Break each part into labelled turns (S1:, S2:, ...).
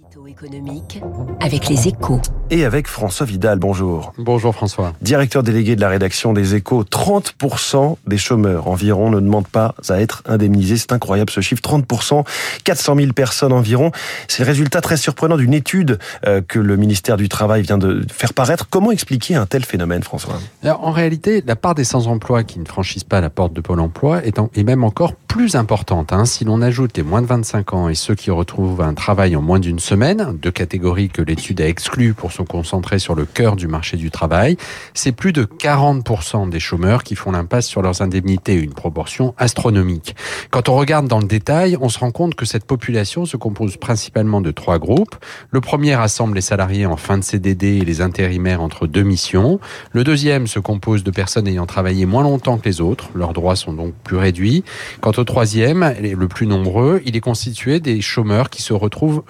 S1: Édito économique avec les échos.
S2: Et avec François Vidal, bonjour.
S3: Bonjour François.
S2: Directeur délégué de la rédaction des échos, 30% des chômeurs environ ne demandent pas à être indemnisés. C'est incroyable ce chiffre, 30%, 400 000 personnes environ. C'est le résultat très surprenant d'une étude euh, que le ministère du Travail vient de faire paraître. Comment expliquer un tel phénomène, François?
S3: Alors, En réalité, la part des sans-emploi qui ne franchissent pas la porte de Pôle emploi est, en- est même encore plus importante. hein. Si l'on ajoute les moins de 25 ans et ceux qui retrouvent un travail en moins d'une semaine, deux catégories que l'étude a exclues pour se concentrer sur le cœur du marché du travail, c'est plus de 40% des chômeurs qui font l'impasse sur leurs indemnités, une proportion astronomique. Quand on regarde dans le détail, on se rend compte que cette population se compose principalement de trois groupes. Le premier rassemble les salariés en fin de CDD et les intérimaires entre deux missions. Le deuxième se compose de personnes ayant travaillé moins longtemps que les autres. Leurs droits sont donc plus réduits. Quant au troisième, le plus nombreux, il est constitué des chômeurs qui se retrouvent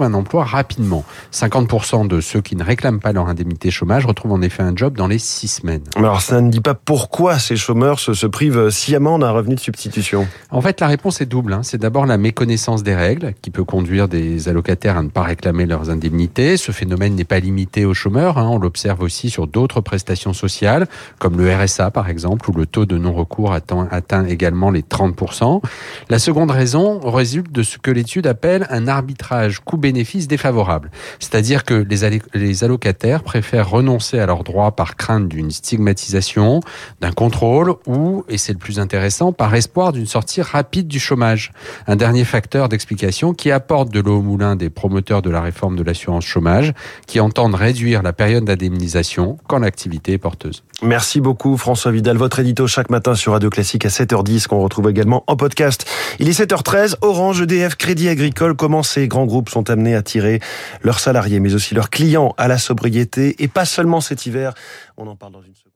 S3: un emploi rapidement. 50% de ceux qui ne réclament pas leur indemnité chômage retrouvent en effet un job dans les six semaines.
S2: Alors ça ne dit pas pourquoi ces chômeurs se, se privent sciemment d'un revenu de substitution.
S3: En fait, la réponse est double. hein. C'est d'abord la méconnaissance des règles qui peut conduire des allocataires à ne pas réclamer leurs indemnités. Ce phénomène n'est pas limité aux chômeurs. hein. On l'observe aussi sur d'autres prestations sociales, comme le RSA par exemple, où le taux de non-recours atteint, atteint également les 30%. La seconde raison résulte de ce que l'étude appelle un arbitrage coût-bénéfice défavorable. C'est-à-dire que les, les allocataires préfèrent renoncer à leurs droits par crainte d'une stigmatisation, d'un contrôle ou, et c'est le plus intéressant, par espoir d'une sortie rapide du chômage. Un dernier facteur d'explication qui apporte de l'eau au moulin des promoteurs de la réforme de l'assurance chômage, qui entendent réduire la période d'indemnisation quand l'activité est porteuse.
S2: Merci beaucoup François Vidal, votre édito chaque matin sur Radio Classique à 7h10 qu'on retrouve également en podcast. Il est 7h13, Orange, EDF, Crédit Agricole, comment ces grands groupes sont amenés à tirer leurs salariés mais aussi leurs clients à la sobriété et pas seulement cet hiver, on en parle dans une seconde.